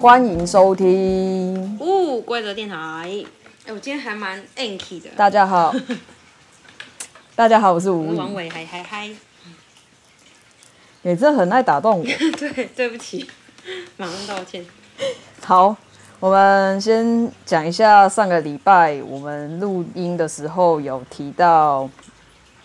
欢迎收听。哦，规则电台。哎，我今天还蛮 anky 的。大家好，大家好，我是吴。王伟还还嗨。你这很爱打动我。对，对不起，马上道歉。好，我们先讲一下上个礼拜我们录音的时候有提到。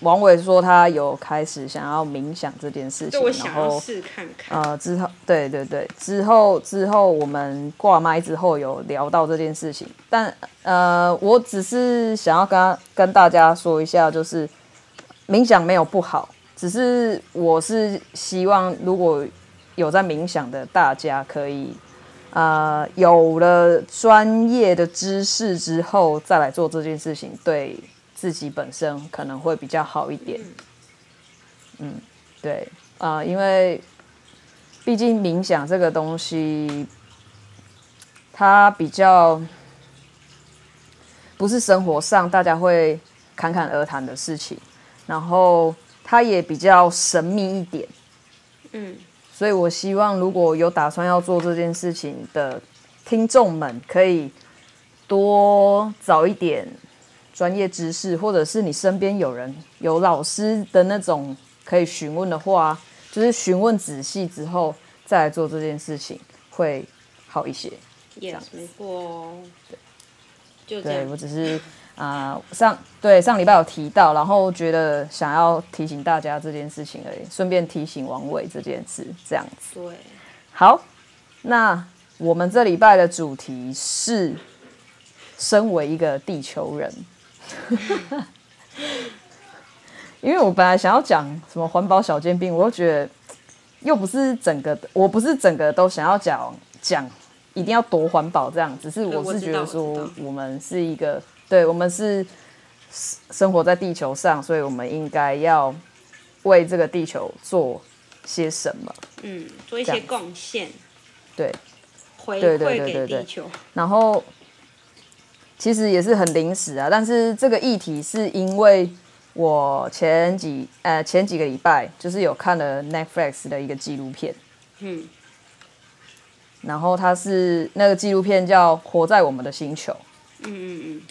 王伟说他有开始想要冥想这件事情，我想要试看看。呃，之后对对对，之后之后我们挂麦之后有聊到这件事情，但呃，我只是想要跟跟大家说一下，就是冥想没有不好，只是我是希望如果有在冥想的大家可以，呃，有了专业的知识之后再来做这件事情，对。自己本身可能会比较好一点，嗯，对啊，呃，因为毕竟冥想这个东西，它比较不是生活上大家会侃侃而谈的事情，然后它也比较神秘一点，嗯，所以我希望如果有打算要做这件事情的听众们，可以多找一点。专业知识，或者是你身边有人有老师的那种可以询问的话，就是询问仔细之后再来做这件事情会好一些。Yes，没错。对，就这样。对，我只是啊、呃、上对上礼拜有提到，然后觉得想要提醒大家这件事情而已，顺便提醒王伟这件事这样子。对。好，那我们这礼拜的主题是身为一个地球人。因为我本来想要讲什么环保小尖兵，我又觉得又不是整个，我不是整个都想要讲讲一定要多环保这样，只是我是觉得说我们是一个，对，我们是生活在地球上，所以我们应该要为这个地球做些什么，嗯，做一些贡献，对，回馈给地球，然后。其实也是很临时啊，但是这个议题是因为我前几呃前几个礼拜就是有看了 Netflix 的一个纪录片，嗯，然后它是那个纪录片叫《活在我们的星球》，嗯嗯嗯，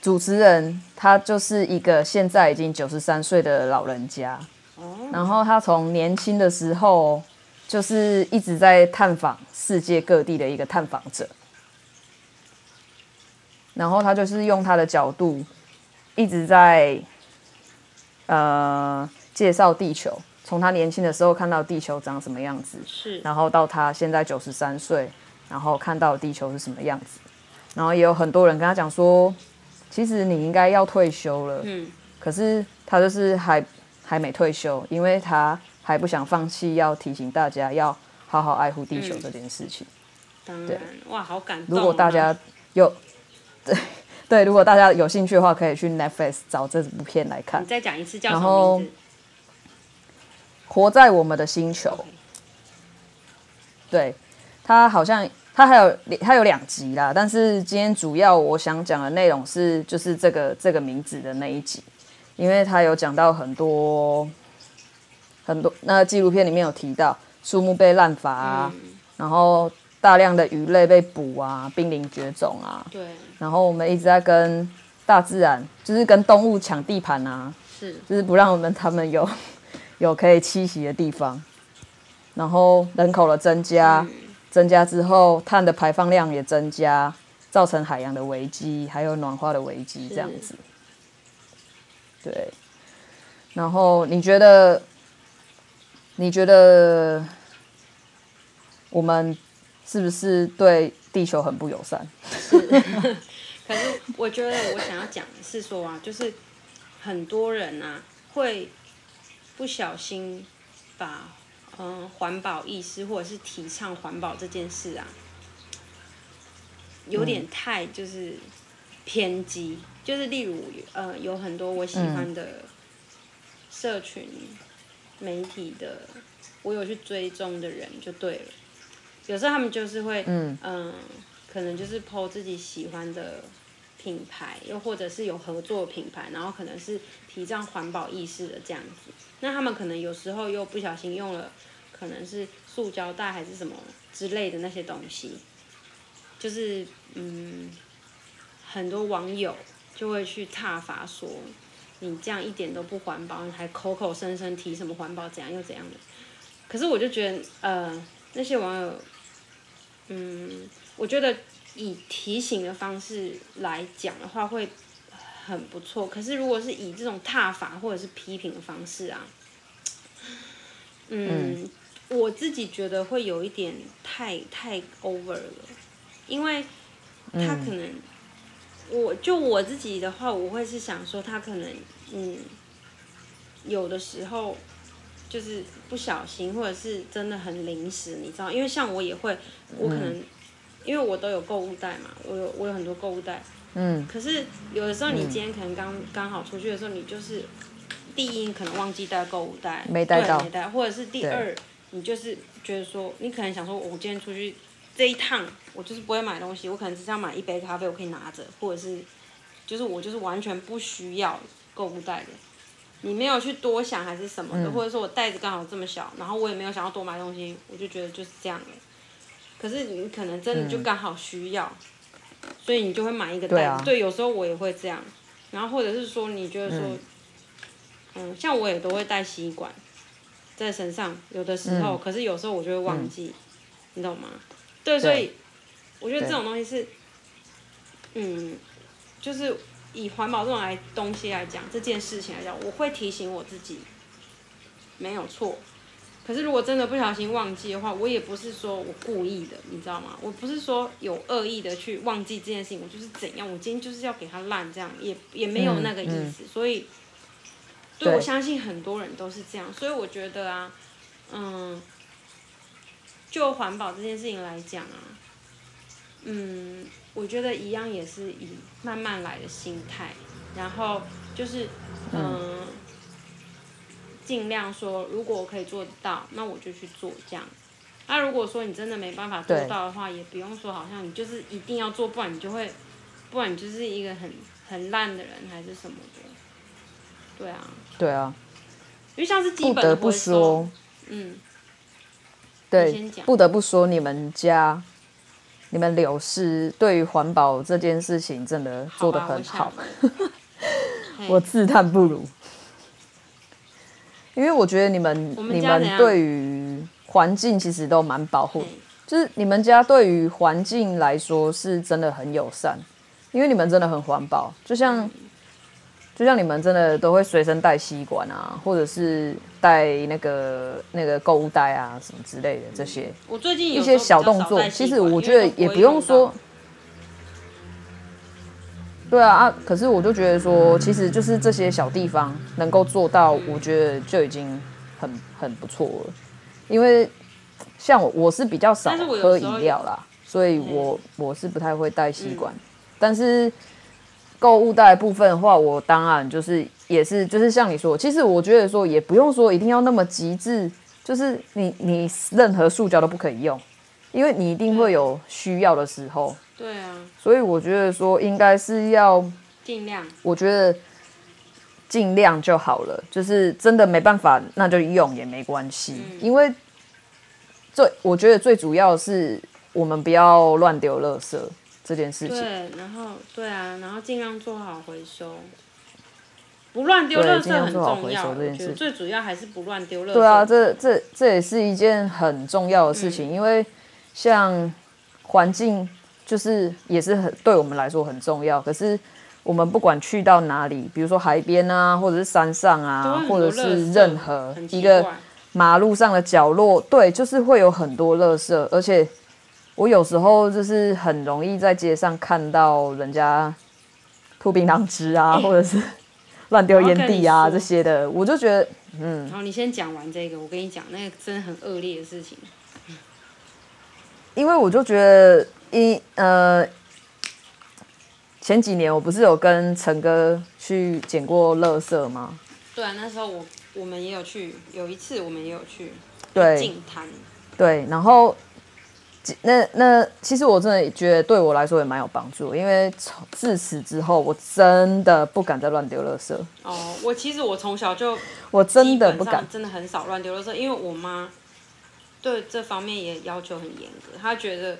主持人他就是一个现在已经九十三岁的老人家，哦，然后他从年轻的时候就是一直在探访世界各地的一个探访者。然后他就是用他的角度，一直在，呃，介绍地球。从他年轻的时候看到地球长什么样子，是，然后到他现在九十三岁，然后看到地球是什么样子。然后也有很多人跟他讲说，其实你应该要退休了，嗯，可是他就是还还没退休，因为他还不想放弃，要提醒大家要好好爱护地球这件事情。当然，对，哇，好感动啊。如果大家有。对 对，如果大家有兴趣的话，可以去 Netflix 找这部片来看。你再讲一次叫什么名字？活在我们的星球。对，它好像它还有它有两集啦，但是今天主要我想讲的内容是就是这个这个名字的那一集，因为它有讲到很多很多，那纪录片里面有提到树木被滥伐啊，嗯、然后。大量的鱼类被捕啊，濒临绝种啊。对。然后我们一直在跟大自然，就是跟动物抢地盘啊。是。就是不让我们他们有 有可以栖息的地方。然后人口的增加，增加之后碳的排放量也增加，造成海洋的危机，还有暖化的危机这样子。对。然后你觉得？你觉得我们？是不是对地球很不友善？是，可是我觉得我想要讲的是说啊，就是很多人啊会不小心把嗯环保意识或者是提倡环保这件事啊，有点太就是偏激，就是例如呃有很多我喜欢的社群媒体的，我有去追踪的人就对了。有时候他们就是会，嗯，嗯，可能就是 po 自己喜欢的品牌，又或者是有合作品牌，然后可能是提倡环保意识的这样子。那他们可能有时候又不小心用了，可能是塑胶袋还是什么之类的那些东西，就是嗯，很多网友就会去挞伐说，你这样一点都不环保，你还口口声声提什么环保怎样又怎样的。可是我就觉得，呃，那些网友，嗯，我觉得以提醒的方式来讲的话会很不错。可是如果是以这种踏法或者是批评的方式啊，嗯，嗯我自己觉得会有一点太太 over 了，因为他可能，嗯、我就我自己的话，我会是想说他可能，嗯，有的时候。就是不小心，或者是真的很临时，你知道？因为像我也会，我可能，嗯、因为我都有购物袋嘛，我有我有很多购物袋。嗯。可是有的时候，你今天可能刚刚、嗯、好出去的时候，你就是第一，你可能忘记带购物袋，没带到，没带，或者是第二，你就是觉得说，你可能想说，我今天出去这一趟，我就是不会买东西，我可能只是要买一杯咖啡，我可以拿着，或者是，就是我就是完全不需要购物袋的。你没有去多想还是什么的，嗯、或者说我袋子刚好这么小，然后我也没有想要多买东西，我就觉得就是这样了。可是你可能真的就刚好需要，嗯、所以你就会买一个袋子。对，啊、对，有时候我也会这样。然后或者是说你觉得说，嗯，嗯，像我也都会带吸管在身上，有的时候，嗯、可是有时候我就会忘记，嗯、你懂吗？对，所以我觉得这种东西是，嗯，就是。以环保这种来东西来讲，这件事情来讲，我会提醒我自己，没有错。可是如果真的不小心忘记的话，我也不是说我故意的，你知道吗？我不是说有恶意的去忘记这件事情，我就是怎样，我今天就是要给它烂，这样也也没有那个意思。嗯嗯、所以，对，对我相信很多人都是这样。所以我觉得啊，嗯，就环保这件事情来讲啊，嗯。我觉得一样也是以慢慢来的心态，然后就是嗯，尽量说，如果我可以做得到，那我就去做这样。那如果说你真的没办法做到的话，也不用说好像你就是一定要做，不然你就会，不然你就是一个很很烂的人还是什么的。对啊。对啊。因为像是基本的不得不说，嗯，对，不得不说你们家。你们柳氏对于环保这件事情真的做得很好，我自叹不如。因为我觉得你们你们对于环境其实都蛮保护，就是你们家对于环境来说是真的很友善，因为你们真的很环保，就像。就像你们真的都会随身带吸管啊，或者是带那个那个购物袋啊什么之类的这些。我最近一些小动作，其实我觉得也不用说。对啊啊！可是我就觉得说，其实就是这些小地方能够做到，我觉得就已经很很不错了。因为像我，我是比较少喝饮料啦，所以我我是不太会带吸管，但是。购物袋部分的话，我当然就是也是就是像你说，其实我觉得说也不用说一定要那么极致，就是你你任何塑胶都不可以用，因为你一定会有需要的时候。对啊。所以我觉得说应该是要尽量，我觉得尽量就好了，就是真的没办法那就用也没关系，嗯、因为最我觉得最主要是我们不要乱丢垃圾。这件事情，对，然后对啊，然后尽量做好回收，不乱丢垃圾很重要。这件事最主要还是不乱丢垃圾。对啊，这这这也是一件很重要的事情，嗯、因为像环境就是也是很对我们来说很重要。可是我们不管去到哪里，比如说海边啊，或者是山上啊，或者是任何一个马路上的角落，对，就是会有很多垃圾，而且。我有时候就是很容易在街上看到人家吐槟榔汁啊，欸、或者是乱丢烟蒂啊这些的，我就觉得，嗯。好，你先讲完这个，我跟你讲，那个真的很恶劣的事情。因为我就觉得，一呃，前几年我不是有跟陈哥去捡过垃圾吗？对啊，那时候我我们也有去，有一次我们也有去，对，净滩。对，然后。那那其实我真的觉得对我来说也蛮有帮助，因为从自此之后，我真的不敢再乱丢垃圾。哦，我其实我从小就我真的不敢，真的很少乱丢垃圾，因为我妈对这方面也要求很严格，她觉得，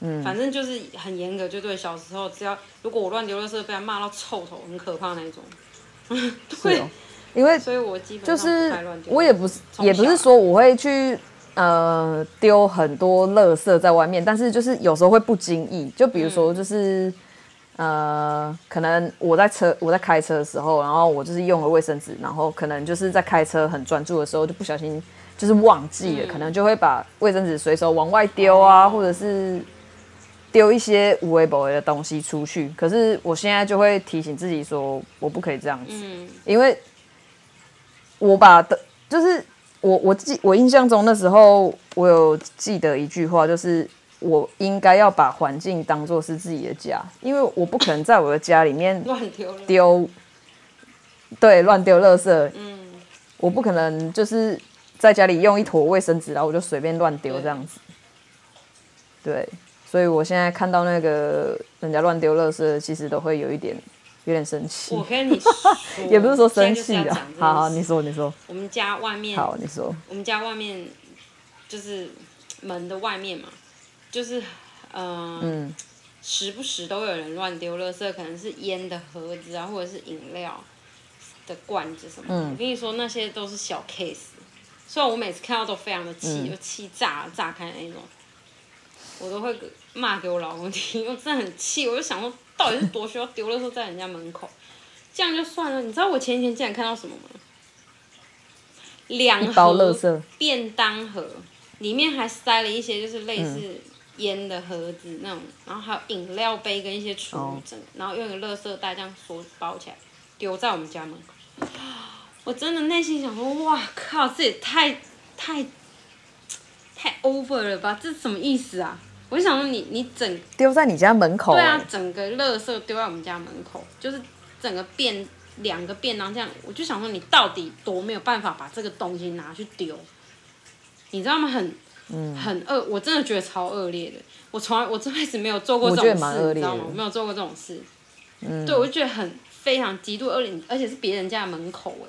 嗯，反正就是很严格，就对。小时候只要如果我乱丢垃圾，被他骂到臭头，很可怕那种。对，哦、因为所以我基本上就是我也不是也不是说我会去呃丢很多垃圾在外面，但是就是有时候会不经意，就比如说就是。嗯呃，可能我在车，我在开车的时候，然后我就是用了卫生纸，然后可能就是在开车很专注的时候，就不小心就是忘记了，嗯、可能就会把卫生纸随手往外丢啊，哦、或者是丢一些无微不微的东西出去。可是我现在就会提醒自己说，我不可以这样子，嗯、因为我把的，就是我我记我印象中那时候我有记得一句话，就是。我应该要把环境当做是自己的家，因为我不可能在我的家里面乱丢丢，对，乱丢垃圾。嗯，我不可能就是在家里用一坨卫生纸，然后我就随便乱丢这样子。对，对，所以我现在看到那个人家乱丢垃圾，其实都会有一点有点生气。我跟你说，也不是说生气啊。好好，你说你说。我们家外面。好，你说。我们家外面就是门的外面嘛。就是，呃、嗯，时不时都有人乱丢垃圾，可能是烟的盒子啊，或者是饮料的罐子什么的。嗯、我跟你说，那些都是小 case。虽然我每次看到都非常的气，嗯、就气炸炸开那种，我都会骂给我老公听，我真的很气。我就想说，到底是多需要丢垃圾在人家门口？这样就算了。你知道我前几天竟然看到什么吗？两盒便当盒，里面还塞了一些，就是类似、嗯。烟的盒子那种，然后还有饮料杯跟一些储物枕，哦、然后用一个垃圾袋这样锁包起来，丢在我们家门口。我真的内心想说，哇靠，这也太太太 over 了吧？这是什么意思啊？我就想说你，你你整丢在你家门口？对啊，整个垃圾丢在我们家门口，就是整个便两个便当这样。我就想说，你到底多没有办法把这个东西拿去丢？你知道吗？很。嗯，很恶，我真的觉得超恶劣的。我从来我这辈子没有做过这种事，你知道吗？我没有做过这种事。嗯，对，我就觉得很非常极度恶劣，而且是别人家的门口哎，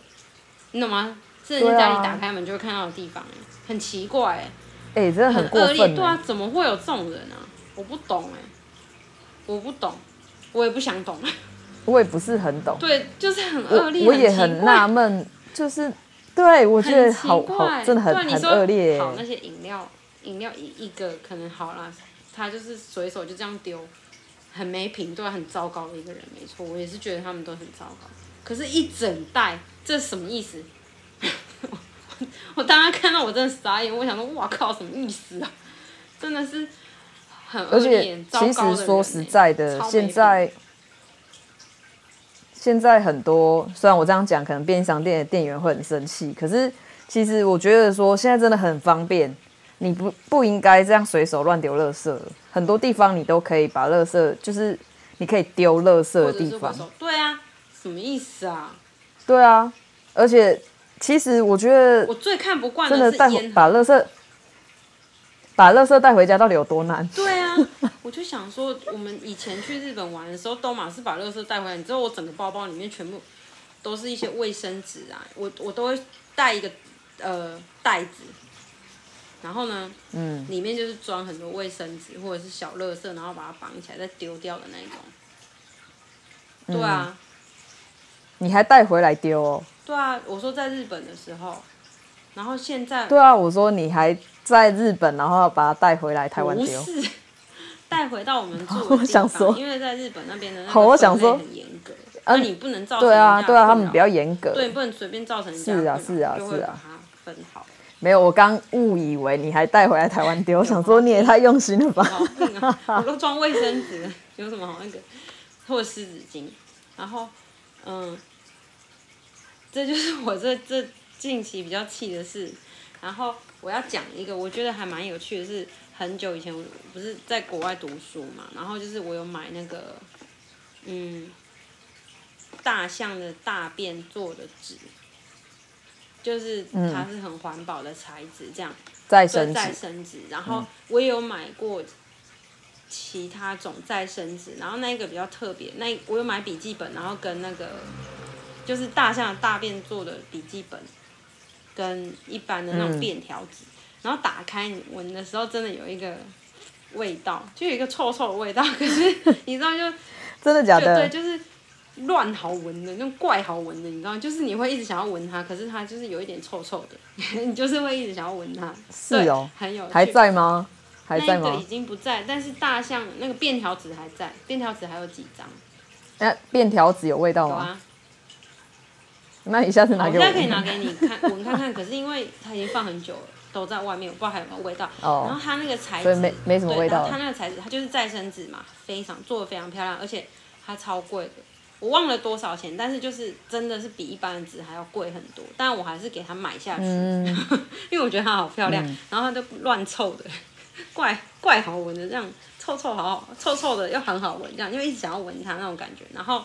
你懂吗？是人家家里打开门就会看到的地方哎，很奇怪哎。哎，真的很恶劣，对啊，怎么会有这种人啊？我不懂哎，我不懂，我也不想懂。我也不是很懂。对，就是很恶劣，我也很纳闷，就是。对，我觉得好好，真的很很恶劣。好，那些饮料，饮料一一个可能好啦，他就是随手就这样丢，很没品，对，很糟糕的一个人，没错，我也是觉得他们都很糟糕。可是，一整袋，这是什么意思？我当时看到我真的傻眼，我想说，哇靠，什么意思啊？真的是很恶劣，糟糕的人。其实说实在的，现在。现在很多，虽然我这样讲，可能便利商店的店员会很生气，可是其实我觉得说现在真的很方便，你不不应该这样随手乱丢垃圾。很多地方你都可以把垃圾，就是你可以丢垃圾的地方。对啊，什么意思啊？对啊，而且其实我觉得我最看不惯的是烟，把垃圾。把垃圾带回家到底有多难？对啊，我就想说，我们以前去日本玩的时候，都嘛是把垃圾带回来。你知道我整个包包里面全部都是一些卫生纸啊，我我都会带一个呃袋子，然后呢，嗯，里面就是装很多卫生纸或者是小垃圾，然后把它绑起来再丢掉的那种。对啊，你还带回来丢哦？对啊，我说在日本的时候，然后现在对啊，我说你还。在日本，然后把它带回来台湾丢。不是，带回到我们住 的地方。我想说，因为在日本那边的那个分类很严格，那你不能造成。对啊，对啊，他们比较严格。对，不能随便造成。是啊，是啊，是啊。分好。没有，我刚误以为你还带回来台湾丢，我想说你也太用心了吧。我都装卫生纸，有什么好那个？或者湿纸巾，然后，嗯，这就是我这这近期比较气的事，然后。我要讲一个，我觉得还蛮有趣的是，很久以前我不是在国外读书嘛，然后就是我有买那个，嗯，大象的大便做的纸，就是它是很环保的材质，这样再生再生纸。然后我也有买过其他种再生纸，然后那一个比较特别，那我有买笔记本，然后跟那个就是大象的大便做的笔记本。跟一般的那种便条纸，嗯、然后打开你闻的时候，真的有一个味道，就有一个臭臭的味道。可是你知道就，真的假的？对，就是乱好闻的那种怪好闻的，你知道，就是你会一直想要闻它，可是它就是有一点臭臭的，你就是会一直想要闻它。是哦，很有趣。还在吗？还在吗？那个已经不在，但是大象那个便条纸还在，便条纸还有几张。哎、啊，便条纸有味道吗？啊、那你下次拿给我。我现在可以拿给你看，闻看看。可是因为它已经放很久了，都在外面，我不知道还有没有味道。哦。然后它那个材质，所以没没什么味道。它那个材质，它就是再生纸嘛，非常做的非常漂亮，而且它超贵的，我忘了多少钱，但是就是真的是比一般的纸还要贵很多。但我还是给它买下去，嗯、因为我觉得它好漂亮。嗯、然后它就乱臭的，怪 怪好闻的这样。臭臭好好，臭臭的又很好闻，这样因为一直想要闻它那种感觉，然后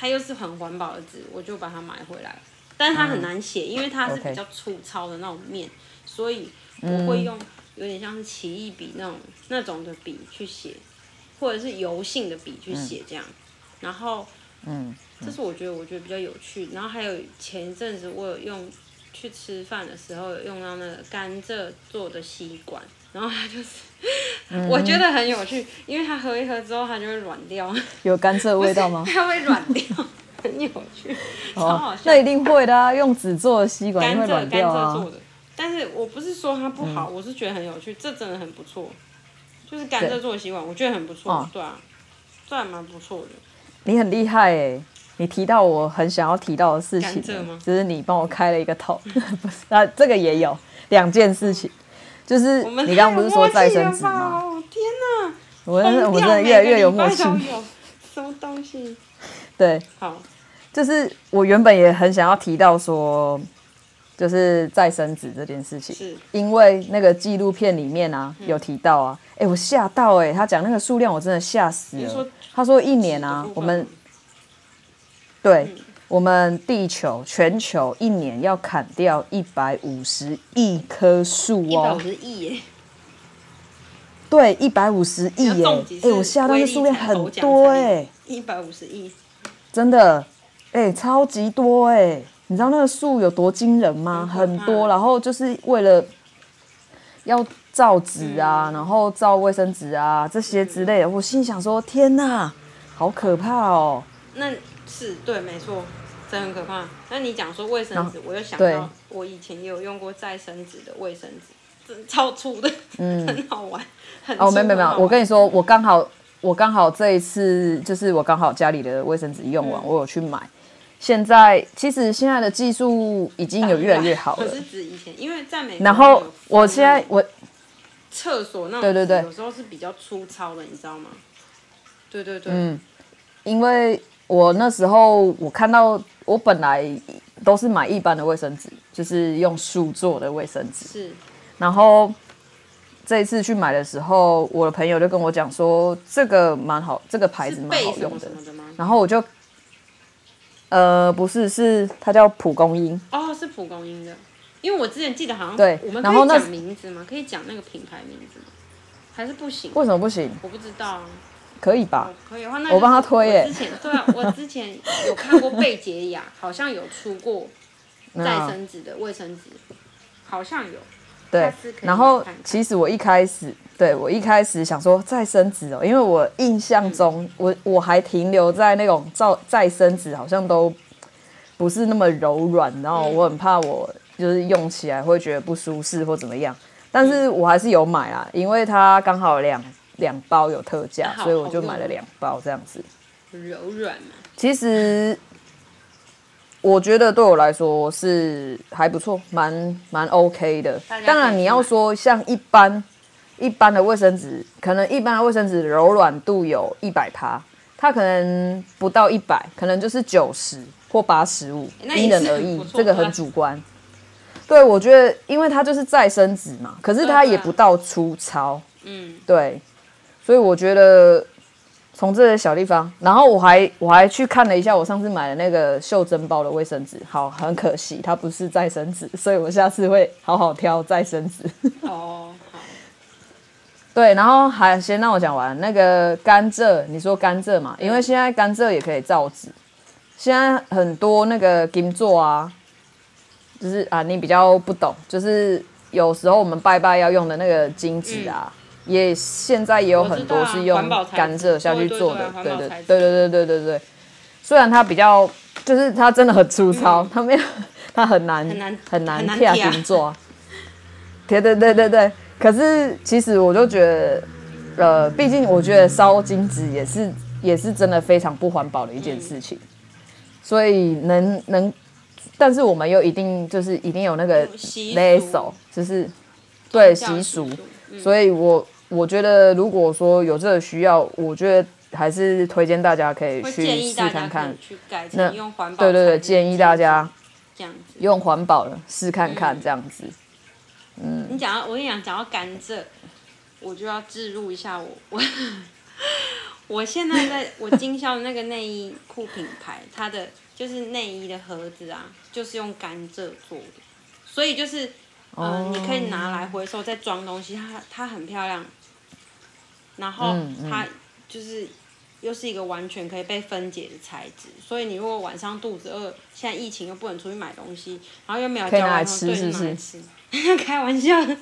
它又是很环保的纸，我就把它买回来。但是它很难写，嗯、因为它是比较粗糙的那种面，嗯、所以我会用有点像是奇异笔那种那种的笔去写，或者是油性的笔去写这样。嗯、然后，嗯，这是我觉得我觉得比较有趣。然后还有前一阵子我有用去吃饭的时候有用到那个甘蔗做的吸管。然后它就是，嗯、我觉得很有趣，因为它喝一喝之后，它就会软掉。有甘蔗味道吗？它会软掉，很有趣，哦、超好笑。那一定会的啊，用纸做的吸管会软掉啊。甘蔗做的，但是我不是说它不好，嗯、我是觉得很有趣，这真的很不错。就是甘蔗做的吸管，我觉得很不错，对，对啊，这还蛮不错的。你很厉害哎，你提到我很想要提到的事情，就是你帮我开了一个头，不是？那这个也有两件事情。就是你刚刚不是说再生纸吗？天哪！我们我真的越来越有默契。什么东西？对，好，就是我原本也很想要提到说，就是再生纸这件事情，是因为那个纪录片里面啊有提到啊，哎，我吓到哎，他讲那个数量我真的吓死了。他说一年啊，我们对。我们地球全球一年要砍掉一百五十亿棵树哦，一百五十亿耶，对，一百五十亿耶，哎，我吓到，那数量很多哎，一百五十亿，真的，哎，超级多哎，你知道那个树有多惊人吗？很多，然后就是为了要造纸啊，然后造卫生纸啊这些之类的，我心想说，天哪，好可怕哦，那。是对，没错，这很可怕。那你讲说卫生纸，我又想到我以前也有用过再生纸的卫生纸，超粗的，嗯，很好玩。很哦，没没没有，我跟你说，我刚好我刚好这一次就是我刚好家里的卫生纸用完，嗯、我有去买。现在其实现在的技术已经有越来越好了。可是指以前，因为在美国，然后我现在我厕所那种，对对对，有时候是比较粗糙的，你知道吗？对对对，嗯，因为。我那时候我看到，我本来都是买一般的卫生纸，就是用树做的卫生纸。是。然后这一次去买的时候，我的朋友就跟我讲说，这个蛮好，这个牌子蛮好用的。什麼什麼的吗？然后我就，呃，不是，是它叫蒲公英。哦，是蒲公英的。因为我之前记得好像对，我们可以讲名字吗？可以讲那个品牌名字吗？还是不行？为什么不行？我不知道啊。可以吧？可以的话，那我帮他推耶。之前对啊，我之前有看过贝洁雅，好像有出过再生纸的卫生纸，好像有。对，然后其实我一开始，对我一开始想说再生纸哦，因为我印象中，我我还停留在那种造再生纸，好像都不是那么柔软，然后我很怕我就是用起来会觉得不舒适或怎么样，但是我还是有买啊，因为它刚好两。两包有特价，所以我就买了两包这样子。柔软嘛？其实我觉得对我来说是还不错，蛮蛮 OK 的。当然你要说像一般一般的卫生纸，可能一般的卫生纸柔软度有一百趴，它可能不到一百，可能就是九十或八十五，因人而异，这个很主观。对，我觉得因为它就是再生纸嘛，可是它也不到粗糙。嗯，对。所以我觉得从这些小地方，然后我还我还去看了一下我上次买的那个袖珍包的卫生纸，好，很可惜它不是再生纸，所以我下次会好好挑再生纸。哦，好。对，然后还先让我讲完那个甘蔗，你说甘蔗嘛，因为现在甘蔗也可以造纸，现在很多那个金座啊，就是啊，你比较不懂，就是有时候我们拜拜要用的那个金纸啊，嗯、也现在也有很多是用甘蔗下去做的，对对对对对对对对。虽然它比较，就是它真的很粗糙，嗯、它没有，它很难很难很难贴金做。对对对对对。可是其实我就觉得，呃，毕竟我觉得烧金纸也是也是真的非常不环保的一件事情，嗯、所以能能。但是我们又一定就是一定有那个勒手，就是对习俗，所以我我觉得如果说有这个需要，我觉得还是推荐大家可以去试看看。那对对对，建议大家这样子用环保的试看看这样子。嗯，你讲到我跟你讲，讲到甘蔗，我就要置入一下我我 我现在在 我经销的那个内衣裤品牌，它的。就是内衣的盒子啊，就是用甘蔗做的，所以就是，嗯、呃，oh. 你可以拿来回收再装东西，它它很漂亮，然后它就是又是一个完全可以被分解的材质，所以你如果晚上肚子饿，现在疫情又不能出去买东西，然后又没有交换，对，是拿来吃，开玩笑的，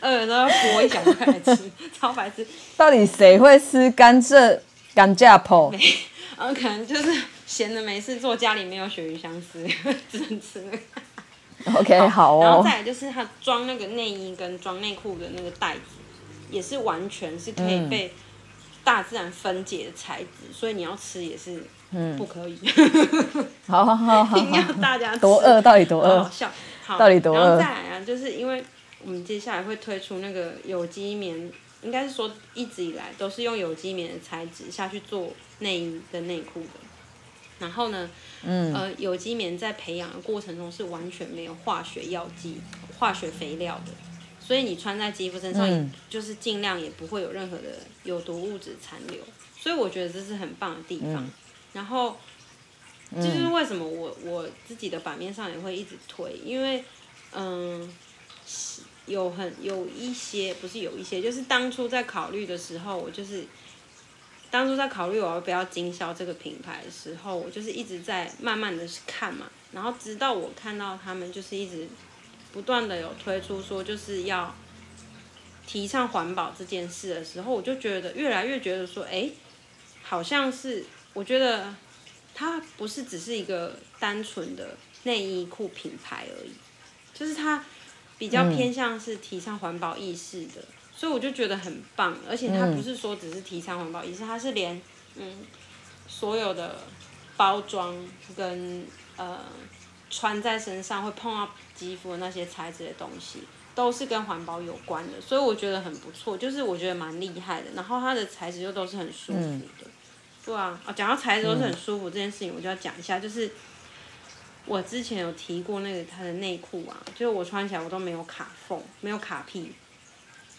饿的时候剥一小块来吃，超白痴。到底谁会吃甘蔗甘蔗泡？然后可能就是闲的没事做，家里没有鳕鱼香丝，只能吃那个。OK，好，好哦。然后再来就是它装那个内衣跟装内裤的那个袋子，也是完全是可以被大自然分解的材质，嗯、所以你要吃也是不可以。嗯、好好好好，一定要大家吃多饿到底多饿？好笑，好，到底多饿？然后再来啊，就是因为我们接下来会推出那个有机棉。应该是说，一直以来都是用有机棉的材质下去做内衣跟内裤的。然后呢，嗯，呃，有机棉在培养的过程中是完全没有化学药剂、化学肥料的，所以你穿在肌肤身上，就是尽量也不会有任何的有毒物质残留。所以我觉得这是很棒的地方。然后，就是为什么我我自己的版面上也会一直推，因为，嗯。有很有一些，不是有一些，就是当初在考虑的时候，我就是当初在考虑我要不要经销这个品牌的时候，我就是一直在慢慢的看嘛，然后直到我看到他们就是一直不断的有推出说就是要提倡环保这件事的时候，我就觉得越来越觉得说，哎，好像是我觉得它不是只是一个单纯的内衣裤品牌而已，就是它。比较偏向是提倡环保意识的，嗯、所以我就觉得很棒。而且它不是说只是提倡环保意识，它是连嗯所有的包装跟呃穿在身上会碰到肌肤的那些材质的东西，都是跟环保有关的。所以我觉得很不错，就是我觉得蛮厉害的。然后它的材质又都是很舒服的，嗯、对啊。啊，讲到材质都是很舒服这件事情，我就要讲一下，就是。我之前有提过那个它的内裤啊，就是我穿起来我都没有卡缝，没有卡屁。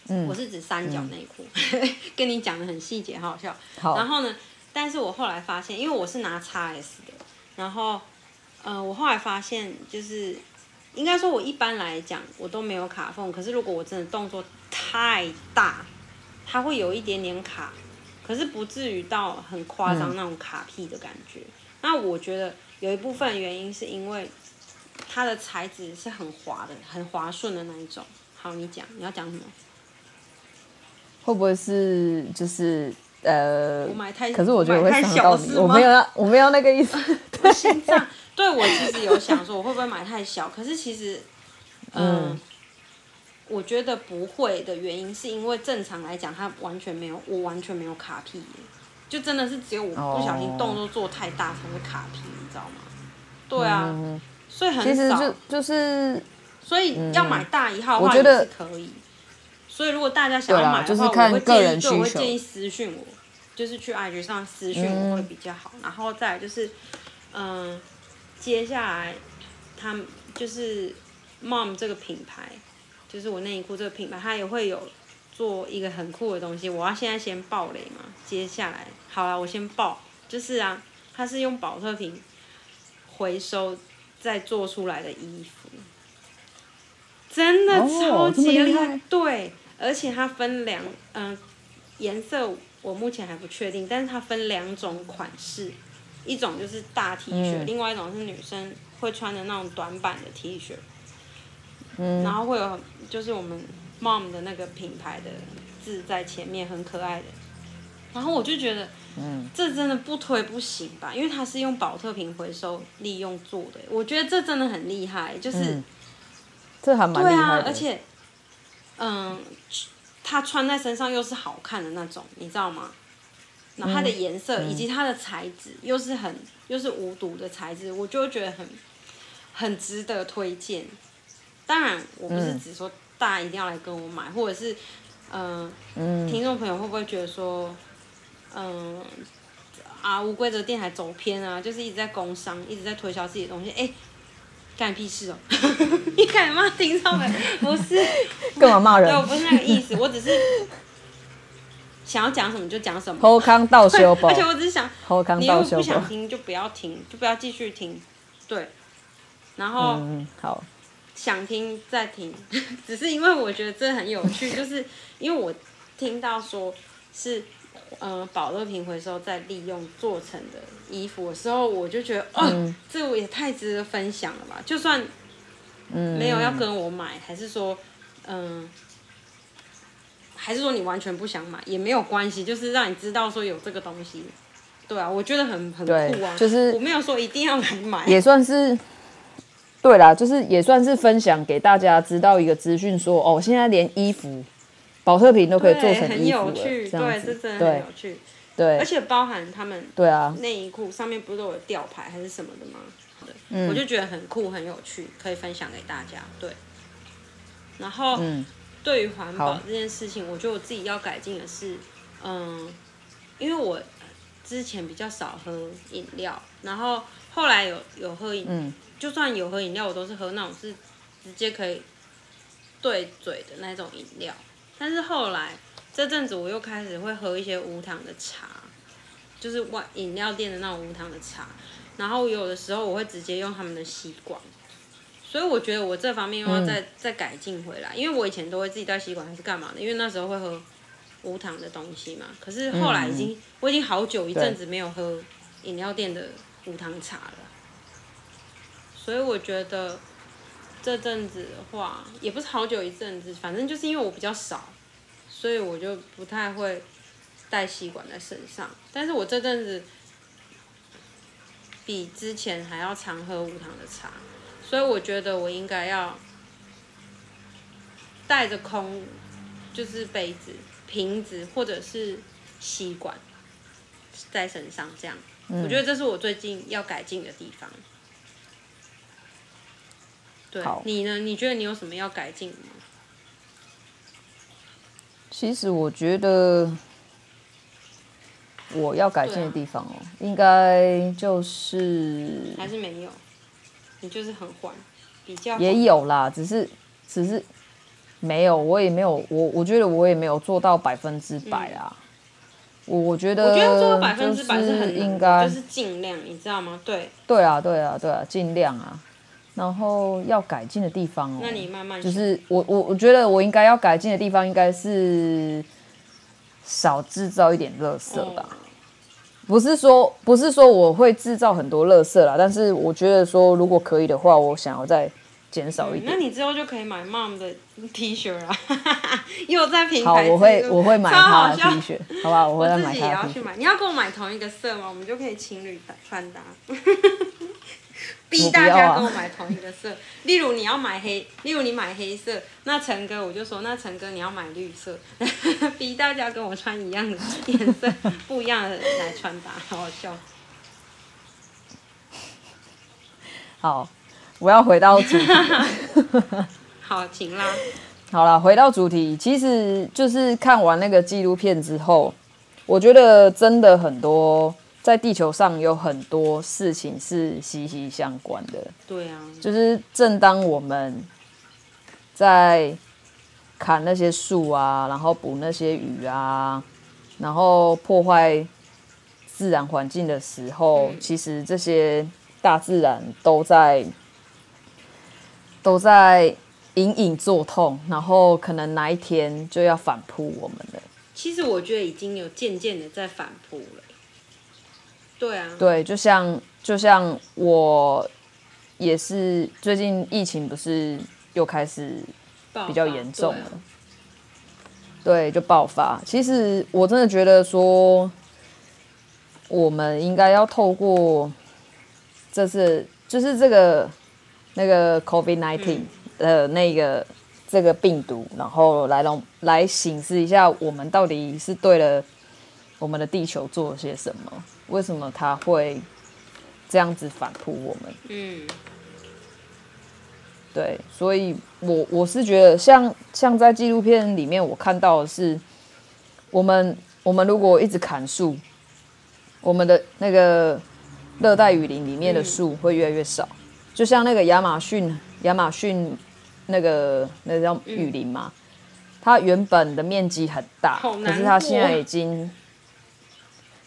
嗯，我是指三角内裤，嗯、跟你讲的很细节，好好笑。好。然后呢，但是我后来发现，因为我是拿 XS 的，然后，呃，我后来发现就是，应该说我一般来讲我都没有卡缝，可是如果我真的动作太大，它会有一点点卡，可是不至于到很夸张那种卡屁的感觉。嗯、那我觉得。有一部分原因是因为它的材质是很滑的，很滑顺的那一种。好，你讲，你要讲什么？会不会是就是呃？我买太，可是我觉得我会伤到你。我没有要，我没有那个意思。对，心脏。对，我其实有想说，我会不会买太小？可是其实，呃、嗯，我觉得不会的原因是因为正常来讲，它完全没有，我完全没有卡屁。就真的是只有我不小心动作做太大才会卡皮，你知道吗？对啊，嗯、所以很少。其实就就是，所以要买大一号的话也是可以。所以如果大家想要买的话，就是看个人需求，我会建议，我会建议私讯我，就是去 IG 上私讯我会比较好。嗯、然后再就是，嗯、呃，接下来他们就是 Mom 这个品牌，就是我内衣裤这个品牌，它也会有。做一个很酷的东西，我要现在先爆雷嘛。接下来，好了，我先爆，就是啊，它是用保特瓶回收再做出来的衣服，真的超级厉害。对，而且它分两，嗯、呃，颜色我目前还不确定，但是它分两种款式，一种就是大 T 恤，嗯、另外一种是女生会穿的那种短版的 T 恤。嗯，然后会有就是我们 mom 的那个品牌的字在前面，很可爱的。然后我就觉得，嗯，这真的不推不行吧？因为它是用保特瓶回收利用做的，我觉得这真的很厉害，就是，嗯、这还蛮厉害的。对啊，而且，嗯，它穿在身上又是好看的那种，你知道吗？然后它的颜色以及它的材质又是很又是无毒的材质，我就觉得很很值得推荐。当然，我不是只说大家一定要来跟我买，嗯、或者是，呃、嗯，听众朋友会不会觉得说，嗯、呃，啊，无规则电台走偏啊，就是一直在工商，一直在推销自己的东西，哎，干屁事哦！你敢骂听众们？不是，干嘛骂人？对，我不是那个意思，我只是想要讲什么就讲什么。好康道修宝，而且我只是想，你如果不想听就不要听，就不要继续听，对，然后，嗯，好。想听再听，只是因为我觉得这很有趣，就是因为我听到说是，呃，保乐瓶回收再利用做成的衣服的时候，我就觉得哦，嗯、这我也太值得分享了吧！就算没有要跟我买，嗯、还是说，嗯、呃，还是说你完全不想买也没有关系，就是让你知道说有这个东西，对啊，我觉得很很酷啊，就是我没有说一定要来买，也算是。对啦，就是也算是分享给大家知道一个资讯，说哦，现在连衣服，保特瓶都可以做成衣服对，这真的很有趣，对，对，而且包含他们，对啊，内衣裤上面不是都有吊牌还是什么的吗？对，嗯，我就觉得很酷，很有趣，可以分享给大家。对，然后，嗯，对于环保这件事情，我觉得我自己要改进的是，嗯，因为我之前比较少喝饮料，然后后来有有喝饮。嗯就算有喝饮料，我都是喝那种是直接可以对嘴的那种饮料。但是后来这阵子我又开始会喝一些无糖的茶，就是外饮料店的那种无糖的茶。然后有的时候我会直接用他们的吸管。所以我觉得我这方面又要再、嗯、再改进回来，因为我以前都会自己带吸管还是干嘛的，因为那时候会喝无糖的东西嘛。可是后来已经、嗯、我已经好久一阵子没有喝饮料店的无糖茶了。所以我觉得这阵子的话，也不是好久一阵子，反正就是因为我比较少，所以我就不太会带吸管在身上。但是我这阵子比之前还要常喝无糖的茶，所以我觉得我应该要带着空，就是杯子、瓶子或者是吸管在身上，这样。我觉得这是我最近要改进的地方。对，你呢？你觉得你有什么要改进的吗？其实我觉得我要改进的地方哦、喔，啊、应该就是还是没有，你就是很缓，比较也有啦，只是只是没有，我也没有，我我觉得我也没有做到百分之百啊。我、嗯、我觉得我觉得做到百分之百是很应该，就是尽量，你知道吗？对，对啊，对啊，对啊，尽量啊。然后要改进的地方哦，那你慢慢就是我我我觉得我应该要改进的地方应该是少制造一点垃圾吧，哦、不是说不是说我会制造很多垃圾啦，但是我觉得说如果可以的话，我想要再减少一点。嗯、那你之后就可以买 mom 的 T 恤啦，又在品牌。好，我会我会买他的 T 恤，好吧，我会再买他的 T 恤。自己也要去买，你要跟我买同一个色吗？我们就可以情侣穿搭。逼大家跟我买同一个色，例如你要买黑，例如你买黑色，那陈哥我就说，那陈哥你要买绿色，逼大家跟我穿一样的颜色，不一样的来穿搭，好好笑。好，我要回到主题。好，请啦。好了，回到主题，其实就是看完那个纪录片之后，我觉得真的很多。在地球上有很多事情是息息相关的。对啊，就是正当我们在砍那些树啊，然后捕那些鱼啊，然后破坏自然环境的时候，嗯、其实这些大自然都在都在隐隐作痛，然后可能哪一天就要反扑我们了。其实我觉得已经有渐渐的在反扑了。对啊，对，就像就像我也是最近疫情不是又开始比较严重了。对，就爆发。其实我真的觉得说，我们应该要透过这次就是这个那个 COVID nineteen 的那个这个病毒，然后来让来省思一下，我们到底是对了我们的地球做了些什么？为什么他会这样子反扑我们？嗯。对，所以我我是觉得像，像像在纪录片里面，我看到的是，我们我们如果一直砍树，我们的那个热带雨林里面的树会越来越少。嗯、就像那个亚马逊亚马逊那个那个叫雨林嘛，嗯、它原本的面积很大，可是它现在已经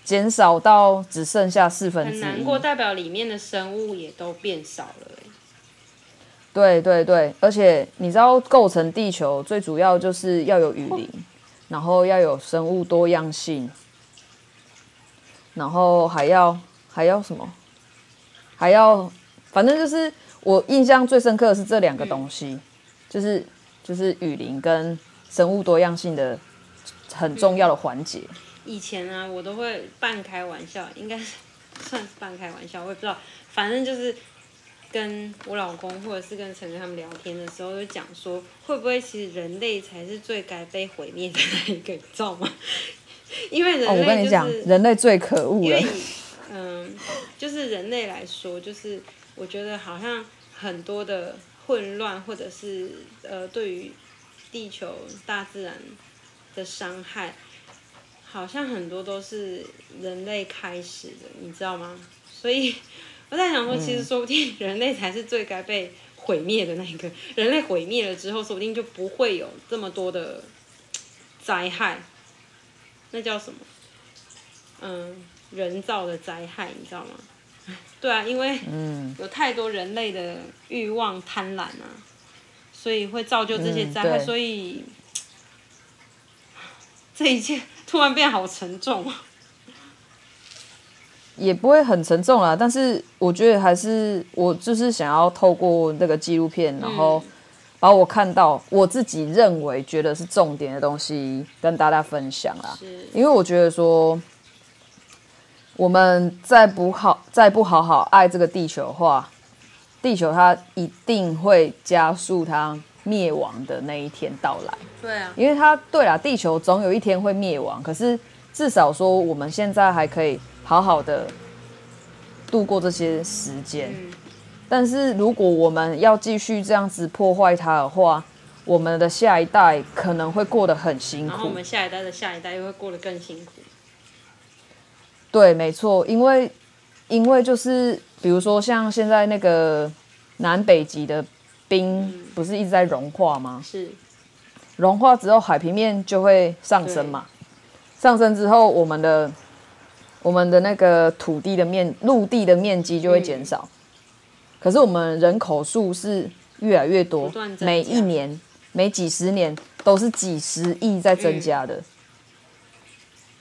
减少到只剩下四分之一。很难过，代表里面的生物也都变少了。对对对，而且你知道，构成地球最主要就是要有雨林，然后要有生物多样性，然后还要还要什么？还要，反正就是我印象最深刻的是这两个东西，嗯、就是就是雨林跟生物多样性的很重要的环节。以前啊，我都会半开玩笑，应该算是半开玩笑，我也不知道，反正就是。跟我老公或者是跟陈哥他们聊天的时候，就讲说，会不会其实人类才是最该被毁灭的那一个，你知道吗？因为人类、就是哦、我跟你讲，人类最可恶了。嗯，就是人类来说，就是我觉得好像很多的混乱，或者是呃，对于地球大自然的伤害，好像很多都是人类开始的，你知道吗？所以。我在想说，其实说不定人类才是最该被毁灭的那一个。嗯、人类毁灭了之后，说不定就不会有这么多的灾害。那叫什么？嗯，人造的灾害，你知道吗？对啊，因为有太多人类的欲望、贪婪啊，所以会造就这些灾害。嗯、所以 这一切突然变好沉重啊。也不会很沉重啦，但是我觉得还是我就是想要透过那个纪录片，然后把我看到我自己认为觉得是重点的东西跟大家分享啦。因为我觉得说，我们再不好再不好好爱这个地球的话，地球它一定会加速它灭亡的那一天到来。对啊，因为它对啦，地球总有一天会灭亡，可是至少说我们现在还可以。好好的度过这些时间，嗯、但是如果我们要继续这样子破坏它的话，我们的下一代可能会过得很辛苦。然后我们下一代的下一代又会过得更辛苦。对，没错，因为因为就是比如说像现在那个南北极的冰不是一直在融化吗？是，融化之后海平面就会上升嘛，上升之后我们的。我们的那个土地的面，陆地的面积就会减少，嗯、可是我们人口数是越来越多，每一年、每几十年都是几十亿在增加的。嗯、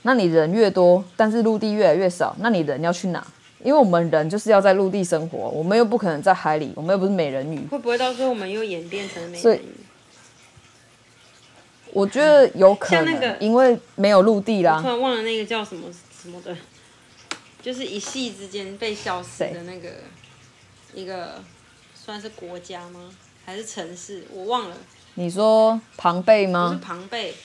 那你人越多，但是陆地越来越少，那你人要去哪？因为我们人就是要在陆地生活，我们又不可能在海里，我们又不是美人鱼。会不会到时候我们又演变成美人鱼？我觉得有可能，那个、因为没有陆地啦。突然忘了那个叫什么什么的。就是一夕之间被消失的那个一个算是国家吗？还是城市？我忘了。你说庞贝吗？不是庞贝，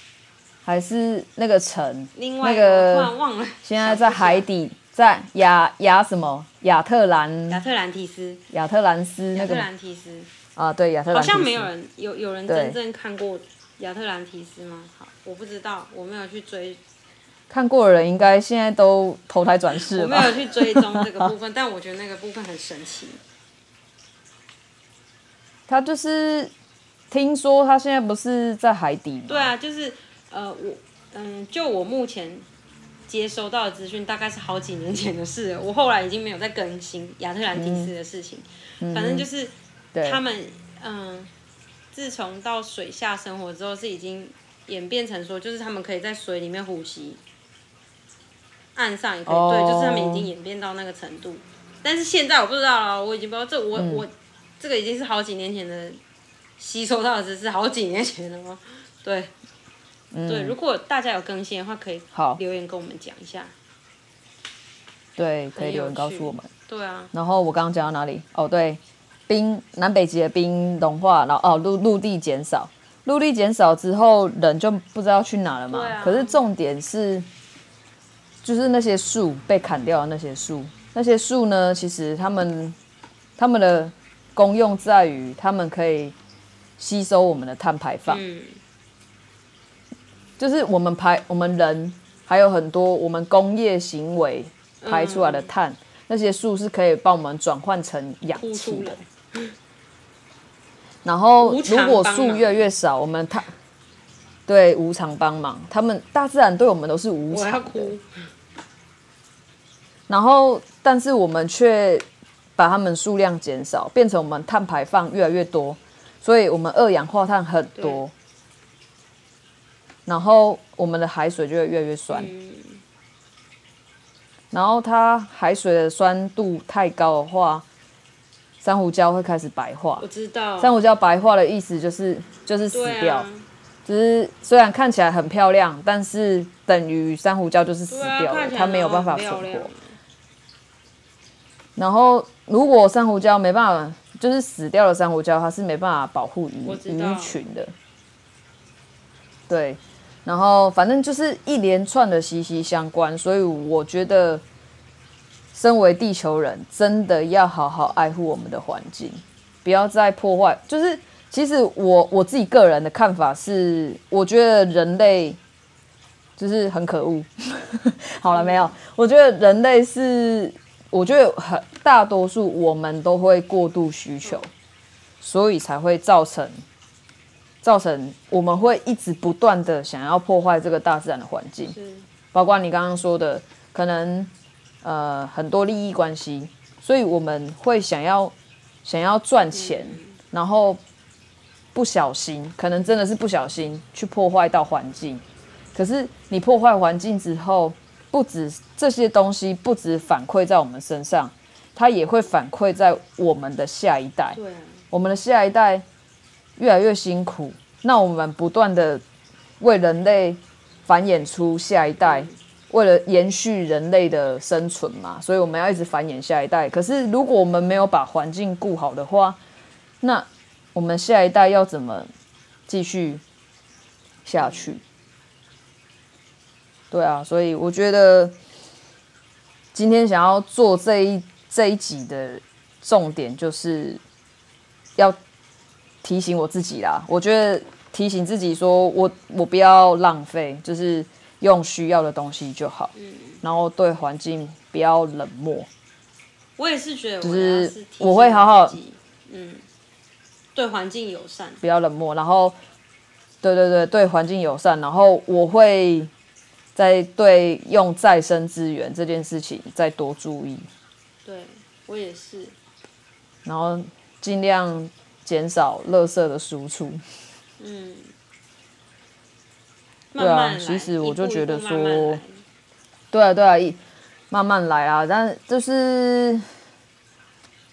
还是那个城？另外那个突然忘了。现在在海底，在亚亚什么？亚特兰？亚特兰提斯？亚特兰斯？那个？亚特兰提斯？啊，对，亚特兰。好像没有人有有人真正看过亚特兰提斯吗？好，我不知道，我没有去追。看过的人应该现在都投胎转世了。我没有去追踪这个部分，但我觉得那个部分很神奇。他就是听说他现在不是在海底吗？对啊，就是呃，我嗯，就我目前接收到的资讯，大概是好几年前的事了。我后来已经没有再更新亚特兰蒂斯的事情。嗯、反正就是他们嗯，自从到水下生活之后，是已经演变成说，就是他们可以在水里面呼吸。岸上也可以，oh. 对，就是他们已经演变到那个程度，但是现在我不知道了，我已经不知道这我、嗯、我这个已经是好几年前的吸收到的知识好几年前的吗？对，嗯、对，如果大家有更新的话，可以好留言跟我们讲一下。对，可以留言告诉我们。对啊。然后我刚刚讲到哪里？哦，对，冰南北极的冰融化，然后哦陆陆地减少，陆地减少之后，人就不知道去哪了嘛。啊、可是重点是，就是那些树被砍掉的那些树，那些树呢，其实他们他们的功用在于，他们可以吸收我们的碳排放。嗯。就是我们排我们人还有很多我们工业行为。排出来的碳，嗯、那些树是可以帮我们转换成氧气的。然后，如果树越来越少，我们碳对无偿帮忙，他们大自然对我们都是无偿的。然后，但是我们却把它们数量减少，变成我们碳排放越来越多，所以我们二氧化碳很多。然后，我们的海水就会越来越酸。嗯然后它海水的酸度太高的话，珊瑚礁会开始白化。我知道，珊瑚礁白化的意思就是就是死掉，啊、就是虽然看起来很漂亮，但是等于珊瑚礁就是死掉了，啊、它没有办法存活。然后如果珊瑚礁没办法，就是死掉的珊瑚礁，它是没办法保护鱼鱼群的。对。然后，反正就是一连串的息息相关，所以我觉得，身为地球人，真的要好好爱护我们的环境，不要再破坏。就是，其实我我自己个人的看法是，我觉得人类就是很可恶。好了没有？我觉得人类是，我觉得很大多数我们都会过度需求，所以才会造成。造成我们会一直不断的想要破坏这个大自然的环境，包括你刚刚说的，可能呃很多利益关系，所以我们会想要想要赚钱，然后不小心，可能真的是不小心去破坏到环境。可是你破坏环境之后，不止这些东西，不止反馈在我们身上，它也会反馈在我们的下一代。对，我们的下一代。越来越辛苦，那我们不断的为人类繁衍出下一代，为了延续人类的生存嘛，所以我们要一直繁衍下一代。可是如果我们没有把环境顾好的话，那我们下一代要怎么继续下去？对啊，所以我觉得今天想要做这一这一集的重点就是要。提醒我自己啦，我觉得提醒自己说，我我不要浪费，就是用需要的东西就好，嗯、然后对环境不要冷漠。我也是觉得，就是我会好好，嗯，对环境友善，不要冷漠，然后，对对对，对环境友善，然后我会在对用再生资源这件事情再多注意。对，我也是，然后尽量。减少垃圾的输出。嗯，对啊，其实我就觉得说，对啊，对啊，一慢慢来啊。但就是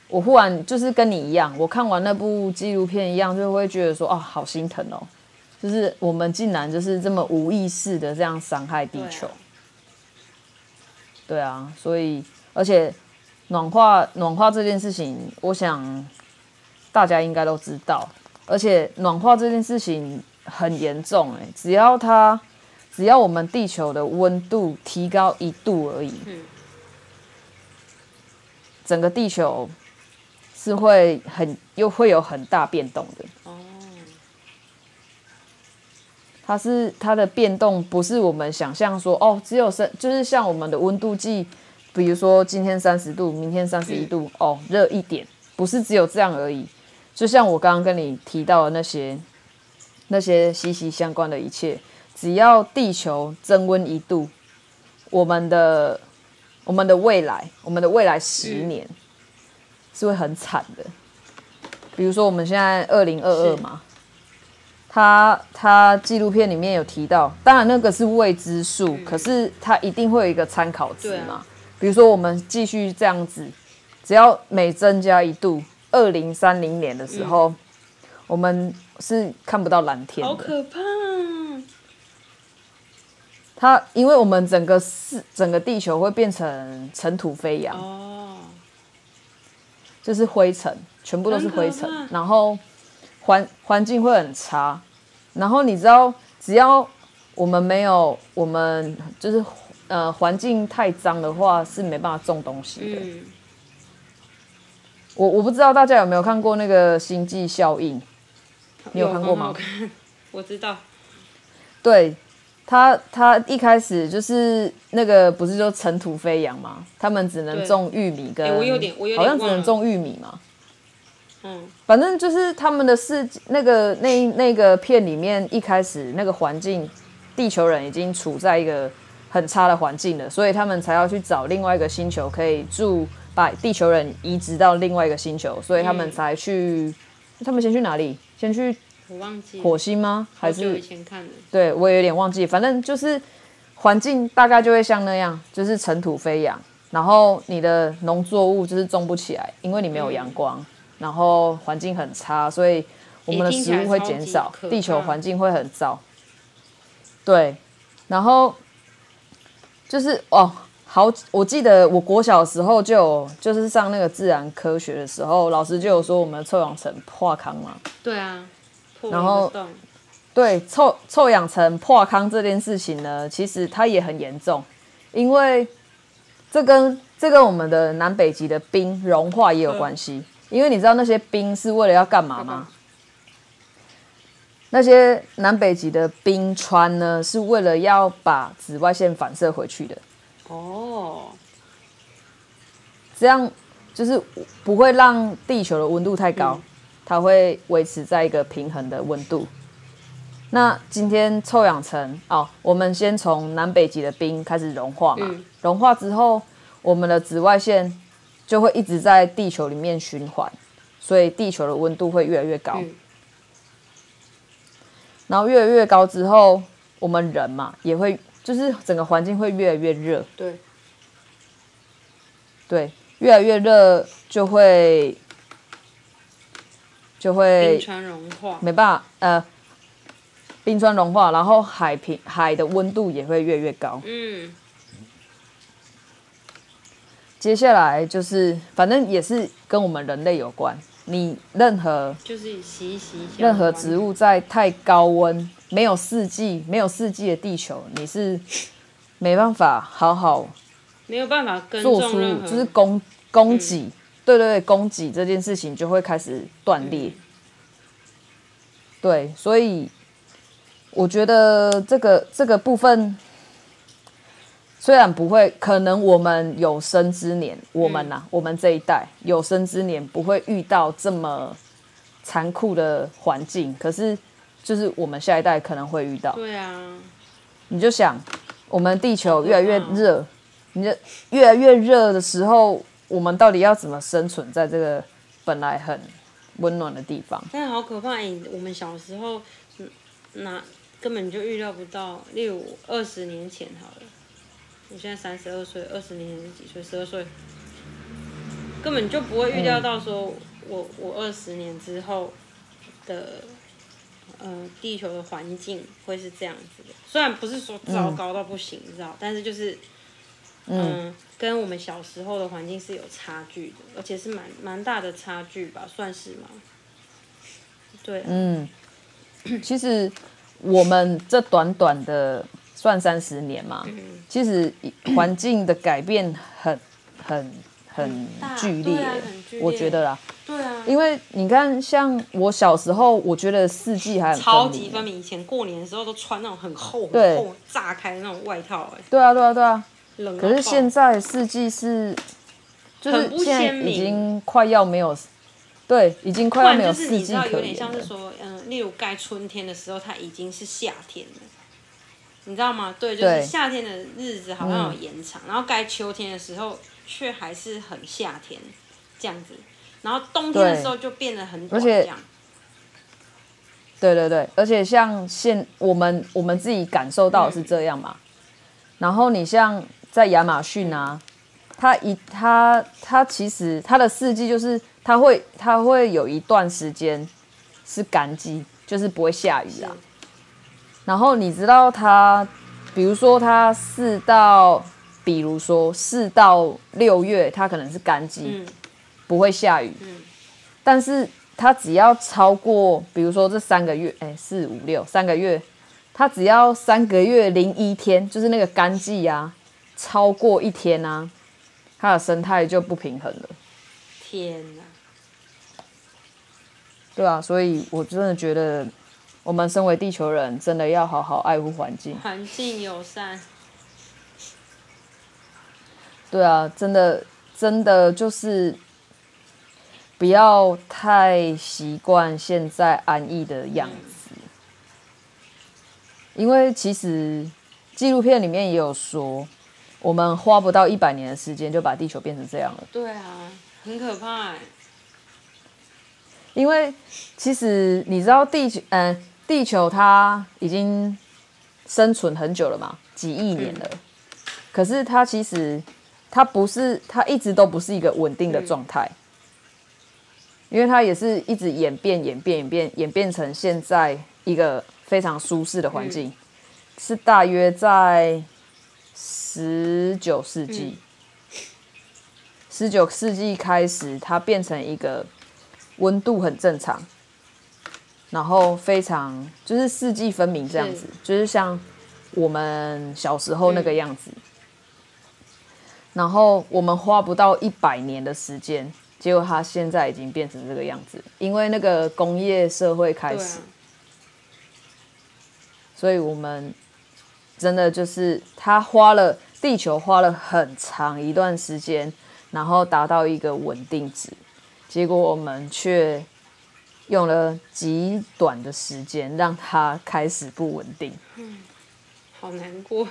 我忽然就是跟你一样，我看完那部纪录片一样，就会觉得说，哦，好心疼哦。就是我们竟然就是这么无意识的这样伤害地球。对啊，所以而且暖化暖化这件事情，我想。大家应该都知道，而且暖化这件事情很严重哎，只要它，只要我们地球的温度提高一度而已，整个地球是会很又会有很大变动的。哦，它是它的变动不是我们想象说哦，只有三就是像我们的温度计，比如说今天三十度，明天三十一度，哦，热一点，不是只有这样而已。就像我刚刚跟你提到的那些、那些息息相关的一切，只要地球增温一度，我们的、我们的未来、我们的未来十年是会很惨的。比如说我们现在二零二二嘛，他他纪录片里面有提到，当然那个是未知数，可是它一定会有一个参考值嘛。比如说我们继续这样子，只要每增加一度。二零三零年的时候，嗯、我们是看不到蓝天的。好可怕！它因为我们整个是整个地球会变成尘土飞扬，哦，就是灰尘，全部都是灰尘，然后环环境会很差。然后你知道，只要我们没有，我们就是呃环境太脏的话，是没办法种东西的。嗯，我我不知道大家有没有看过那个《星际效应》，你有看过吗？我知道。对，他他一开始就是那个不是就尘土飞扬吗？他们只能种玉米跟，欸、我有点我有点好像只能种玉米嘛。嗯，反正就是他们的世那个那那个片里面一开始那个环境，地球人已经处在一个很差的环境了，所以他们才要去找另外一个星球可以住，把地球人移植到另外一个星球，所以他们才去。嗯、他们先去哪里？先去我忘记火星吗？还是以前看的？对，我也有点忘记。反正就是环境大概就会像那样，就是尘土飞扬，然后你的农作物就是种不起来，因为你没有阳光。嗯然后环境很差，所以我们的食物会减少，地球环境会很糟。对，然后就是哦，好，我记得我国小的时候就有，就是上那个自然科学的时候，老师就有说我们的臭氧层破康嘛。对啊，然后对臭臭氧层破康这件事情呢，其实它也很严重，因为这跟这跟我们的南北极的冰融化也有关系。嗯因为你知道那些冰是为了要干嘛吗？那些南北极的冰川呢，是为了要把紫外线反射回去的。哦，这样就是不会让地球的温度太高，它会维持在一个平衡的温度。那今天臭氧层哦，我们先从南北极的冰开始融化嘛，融化之后，我们的紫外线。就会一直在地球里面循环，所以地球的温度会越来越高。嗯、然后越来越高之后，我们人嘛也会，就是整个环境会越来越热。对，对，越来越热就会就会冰川融化，没办法，呃，冰川融化，然后海平海的温度也会越来越高。嗯。接下来就是，反正也是跟我们人类有关。你任何就是洗洗任何植物在太高温、没有四季、没有四季的地球，你是没办法好好没有办法做出就是供供给。嗯、对对对，供给这件事情就会开始断裂。嗯、对，所以我觉得这个这个部分。虽然不会，可能我们有生之年，我们呐、啊，嗯、我们这一代有生之年不会遇到这么残酷的环境，可是就是我们下一代可能会遇到。对啊，你就想，我们地球越来越热，你就越来越热的时候，我们到底要怎么生存在这个本来很温暖的地方？真的好可怕！哎，我们小时候，那根本就预料不到，例如二十年前好了。我现在三十二岁，二十年前是几岁？十二岁，根本就不会预料到说我我二十年之后的，呃，地球的环境会是这样子的。虽然不是说糟糕到不行，你知道，但是就是，嗯，跟我们小时候的环境是有差距的，而且是蛮蛮大的差距吧，算是吗？对啊，嗯，其实我们这短短的。算三十年嘛，嗯、其实环境的改变很很很剧烈，啊、烈我觉得啦。对啊。因为你看，像我小时候，我觉得四季还很超级分明。以前过年的时候都穿那种很厚、对很厚、炸开的那种外套，哎。对啊，对啊，对啊。冷可是现在四季是，就是现在已经快要没有，对，已经快要没有四季可言了。有点像是说，嗯，例如该春天的时候，它已经是夏天了。你知道吗？对，就是夏天的日子好像有延长，嗯、然后该秋天的时候却还是很夏天这样子，然后冬天的时候就变得很短这样。对对对，而且像现我们我们自己感受到的是这样嘛。嗯、然后你像在亚马逊啊，它一它它其实它的四季就是它会它会有一段时间，是干季，就是不会下雨啊。然后你知道它，比如说它四到，比如说四到六月，它可能是干季，嗯、不会下雨。嗯、但是它只要超过，比如说这三个月，哎，四五六三个月，它只要三个月零一天，就是那个干季啊，超过一天啊，它的生态就不平衡了。天哪！对啊，所以我真的觉得。我们身为地球人，真的要好好爱护环境。环境友善。对啊，真的，真的就是不要太习惯现在安逸的样子。嗯、因为其实纪录片里面也有说，我们花不到一百年的时间就把地球变成这样了。对啊，很可怕。因为其实你知道地球，嗯、呃。地球它已经生存很久了嘛，几亿年了。可是它其实它不是，它一直都不是一个稳定的状态，因为它也是一直演变、演变、演变、演变成现在一个非常舒适的环境。是大约在十九世纪，十九世纪开始，它变成一个温度很正常。然后非常就是四季分明这样子，是就是像我们小时候那个样子。嗯、然后我们花不到一百年的时间，结果它现在已经变成这个样子，因为那个工业社会开始。啊、所以我们真的就是它花了地球花了很长一段时间，然后达到一个稳定值，结果我们却。用了极短的时间让它开始不稳定，嗯，好难过。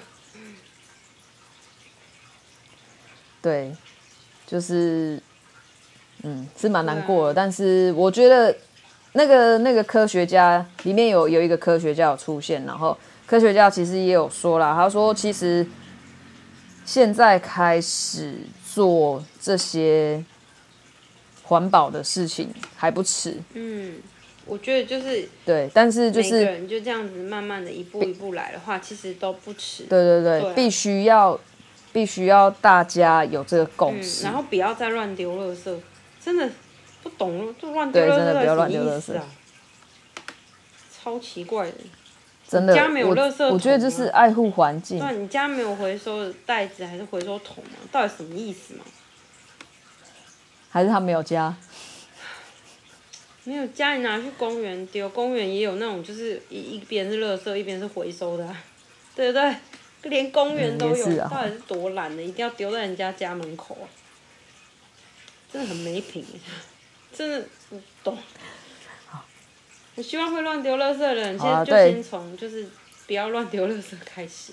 对，就是，嗯，是蛮难过的。啊、但是我觉得那个那个科学家里面有有一个科学家有出现，然后科学家其实也有说啦，他说其实现在开始做这些。环保的事情还不迟。嗯，我觉得就是对，但是就是每个人就这样子慢慢的一步一步来的话，其实都不迟。对对对，必须要必须要大家有这个共识，嗯、然后不要再乱丢垃圾，真的不懂，就乱丢垃圾，真的不要乱丢垃圾啊！超奇怪的，真的，家没有垃圾桶，我觉得这是爱护环境。对，你家没有回收的袋子还是回收桶吗？到底什么意思嘛？还是他没有家，没有家，你拿去公园丢，公园也有那种，就是一一边是垃圾，一边是回收的，啊，对不对？连公园都有，嗯啊，到底是多懒呢，一定要丢在人家家门口啊！真的很没品，真的不懂。我希望会乱丢垃圾的人，先就先从就是不要乱丢垃圾开始。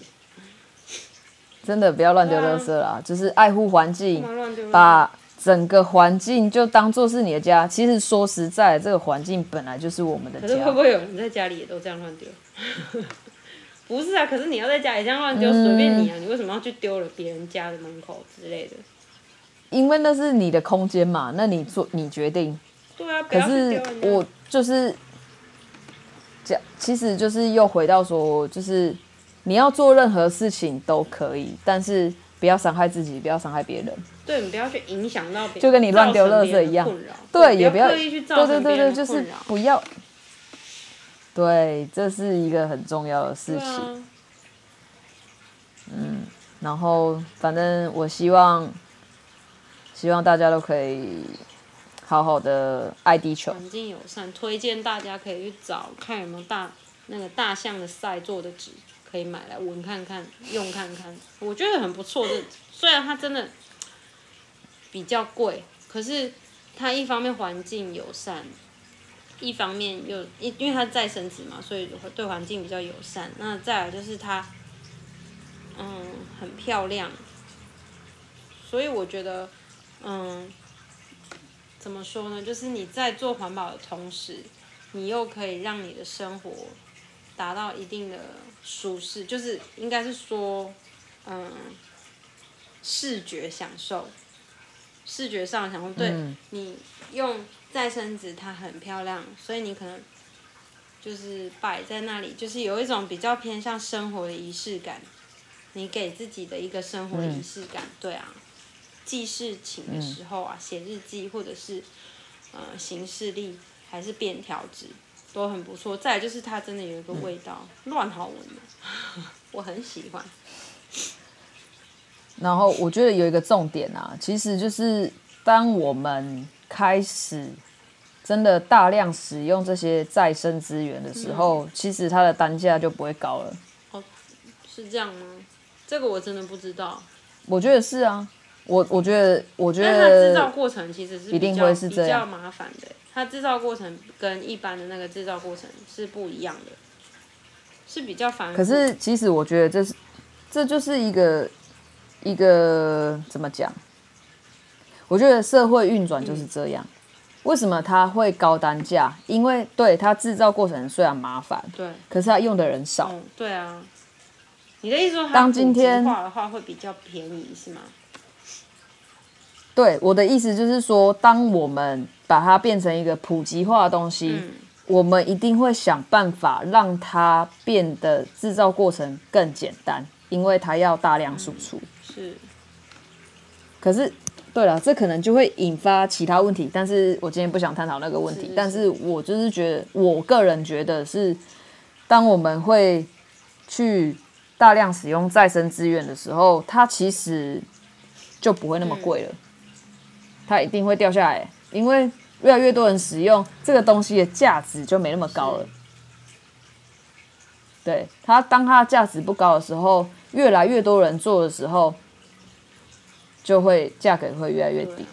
真的不要乱丢垃圾啦，啊，就是爱护环境，把。整个环境就当做是你的家。其实说实在，这个环境本来就是我们的家。可是会不会有人在家里也都这样乱丢？不是啊，可是你要在家里这样乱丢，随、嗯、便你啊！你为什么要去丢了别人家的门口之类的？因为那是你的空间嘛，那你做你决定。对啊，可是我就是讲，其实就是又回到说，就是你要做任何事情都可以，但是不要伤害自己，不要伤害别人。对，你不要去影响到别人，就跟你乱丢垃圾一样。对，也不要刻意去造成别人的困扰。对对对对，就是不要。对，这是一个很重要的事情。啊、嗯，然后反正我希望，希望大家都可以好好的爱地球。环境友善，推荐大家可以去找看有没有大那个大象的赛做的纸，可以买来闻看看，用看看。我觉得很不错的，虽然它真的。比较贵，可是它一方面环境友善，一方面又因因为它再生纸嘛，所以对环境比较友善。那再来就是它，嗯，很漂亮，所以我觉得，嗯，怎么说呢？就是你在做环保的同时，你又可以让你的生活达到一定的舒适，就是应该是说，嗯，视觉享受。视觉上享受，对、嗯、你用再生纸它很漂亮，所以你可能就是摆在那里，就是有一种比较偏向生活的仪式感。你给自己的一个生活的仪式感，嗯、对啊，记事情的时候啊，写、嗯、日记或者是呃行事历还是便条纸都很不错。再来就是它真的有一个味道，嗯、乱好闻的，我很喜欢。然后我觉得有一个重点啊，其实就是当我们开始真的大量使用这些再生资源的时候，嗯、其实它的单价就不会高了。哦，是这样吗？这个我真的不知道。我觉得是啊，我我觉得我觉得它制造过程其实是一定会是这样，比较麻烦的。它制造过程跟一般的那个制造过程是不一样的，是比较繁复。可是其实我觉得这是这就是一个。一个怎么讲？我觉得社会运转就是这样。嗯、为什么它会高单价？因为对它制造过程虽然麻烦，对，可是它用的人少。嗯、对啊，你的意思说，当今天化的话会比较便宜是吗？对，我的意思就是说，当我们把它变成一个普及化的东西，嗯、我们一定会想办法让它变得制造过程更简单，因为它要大量输出。嗯是，可是，对了，这可能就会引发其他问题，但是我今天不想探讨那个问题。是是，但是我就是觉得，我个人觉得是，当我们会去大量使用再生资源的时候，它其实就不会那么贵了，嗯、它一定会掉下来，因为越来越多人使用这个东西的价值就没那么高了。对，它，当它的价值不高的时候。越来越多人做的时候，就会价格会越来越低。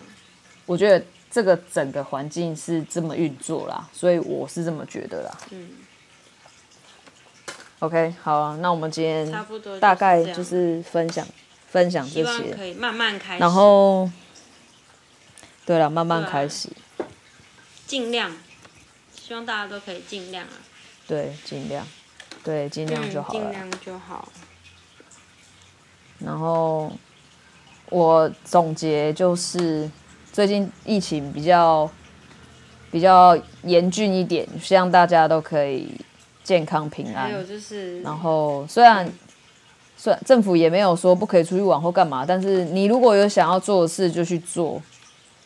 我觉得这个整个环境是这么运作啦，所以我是这么觉得啦。嗯。OK，好啊，那我们今天大概就是分享分享这些，可以慢慢开始。然后，对了，慢慢开始，尽量，希望大家都可以尽量啊。对，尽量，对，尽量就好了。尽量就好。然后我总结就是，最近疫情比较比较严峻一点，希望大家都可以健康平安。还有就是，然后虽然虽然政府也没有说不可以出去玩或干嘛，但是你如果有想要做的事就去做，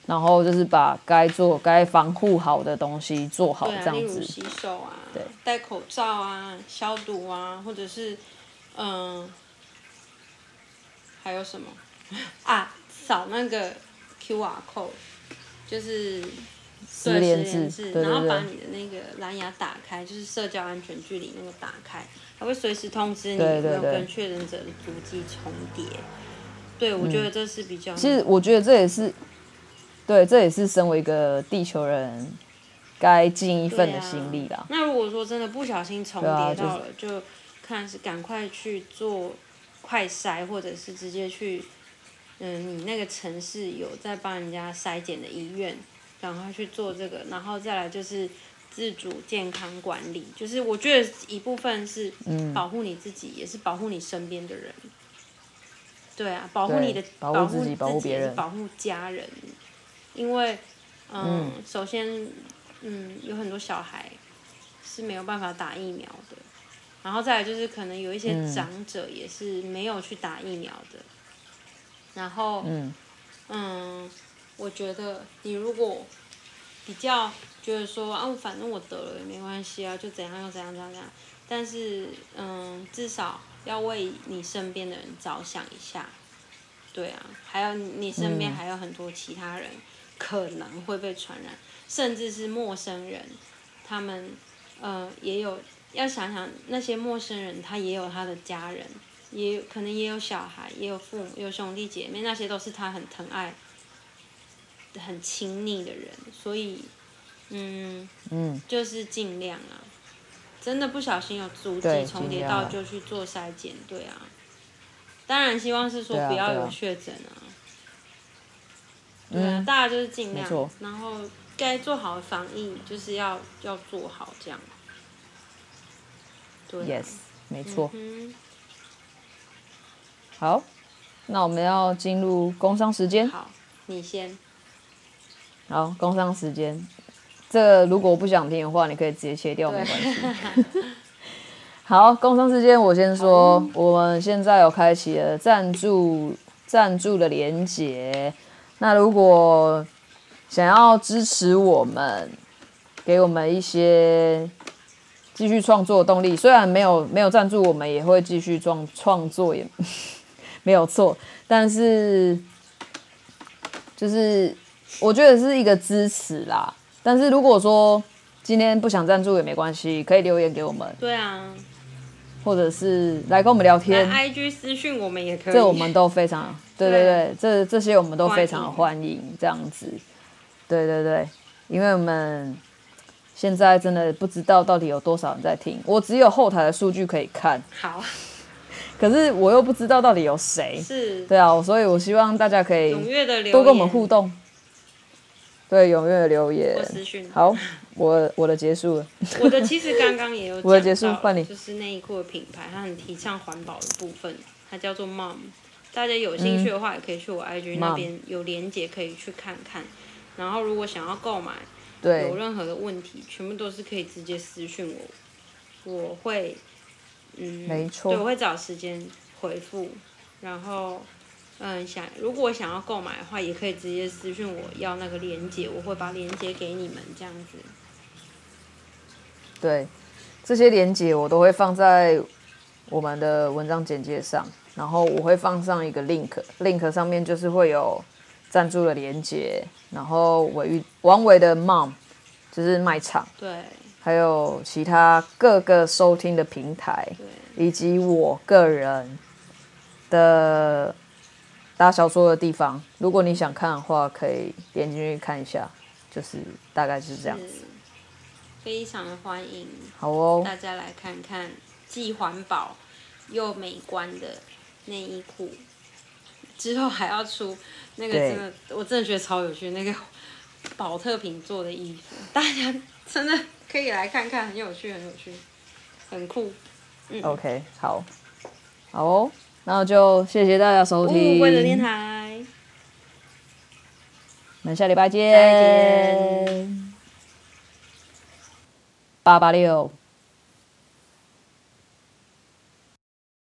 然后就是把该做该防护好的东西做好，这样子。洗手啊，对，戴口罩啊，消毒啊，或者是嗯。还有什么 啊？扫那个 QR code，就是实联制，然后把你的那个蓝牙打开，就是社交安全距离那个打开，它会随时通知你有没有跟确诊者的足迹重叠。对，我觉得这是比较。其实我觉得这也是，对，这也是身为一个地球人该尽一份的心力啦。那如果说真的不小心重叠到了，就看是赶快去做。快筛，或者是直接去，嗯，你那个城市有在帮人家筛检的医院，赶快去做这个，然后再来就是自主健康管理，就是我觉得一部分是保护你自己，嗯、也是保护你身边的人。对啊，保护你的，保护自己，保护别人，保护家人。因为，嗯，嗯首先，嗯，有很多小孩是没有办法打疫苗的。然后再来就是可能有一些长者也是没有去打疫苗的，嗯、然后嗯，嗯，我觉得你如果比较觉得说啊，反正我得了也没关系啊，就怎样又怎样怎样怎样，但是嗯，至少要为你身边的人着想一下，对啊，还有你身边还有很多其他人可能会被传染，嗯、甚至是陌生人，他们呃也有。要想想那些陌生人，他也有他的家人，也有可能也有小孩，也有父母，有兄弟姐妹，那些都是他很疼爱、很亲昵的人。所以，嗯嗯，就是尽量啊，真的不小心有足迹重叠到，就去做筛检，对啊。当然，希望是说不要有确诊啊。对啊，大家就是尽量，然后该做好的防疫就是要要做好这样。对 Yes，没错。嗯、好，那我们要进入工商时间。好，你先。好，工商时间。这个如果不想听的话，你可以直接切掉，没关系。好，工商时间我先说，嗯、我们现在有开启了赞助赞助的连结。那如果想要支持我们，给我们一些继续创作的动力，虽然没有没有赞助，我们也会继续创创作，也没有错。但是就是我觉得是一个支持啦。但是如果说今天不想赞助也没关系，可以留言给我们。对啊，或者是来跟我们聊天，IG 私讯我们也可以。这我们都非常，对对对，这这些我们都非常欢迎这样子。对对对，因为我们现在真的不知道到底有多少人在听，我只有后台的数据可以看。好，可是我又不知道到底有谁。是，对啊，所以我希望大家可以多跟我们互动。对，踊跃的留言。好，我我的结束了。我的其实刚刚也有我的结束换你。就是内衣裤的品牌，它很提倡环保的部分，它叫做 Mom。大家有兴趣的话，也可以去我 IG 那边有连结，可以去看看。然后如果想要购买，对，有任何的问题，全部都是可以直接私讯我，我会，嗯，没错，对，我会找时间回复，然后。嗯，想如果想要购买的话，也可以直接私信我要那个链接，我会把链接给你们这样子。对，这些链接我都会放在我们的文章简介上，然后我会放上一个 link，link 上面就是会有赞助的链接，然后韦玉王伟的 mom 就是卖场，对，还有其他各个收听的平台，以及我个人的。打小说的地方，如果你想看的话，可以点进去看一下，就是大概是这样子。非常的欢迎，好哦，大家来看看既环保又美观的内衣裤。之后还要出那个真的，我真的觉得超有趣，那个宝特瓶做的衣服，大家真的可以来看看，很有趣，很有趣，很酷。嗯，OK，好，好哦。那就谢谢大家收听。为了电台，我们下礼拜见。八八六。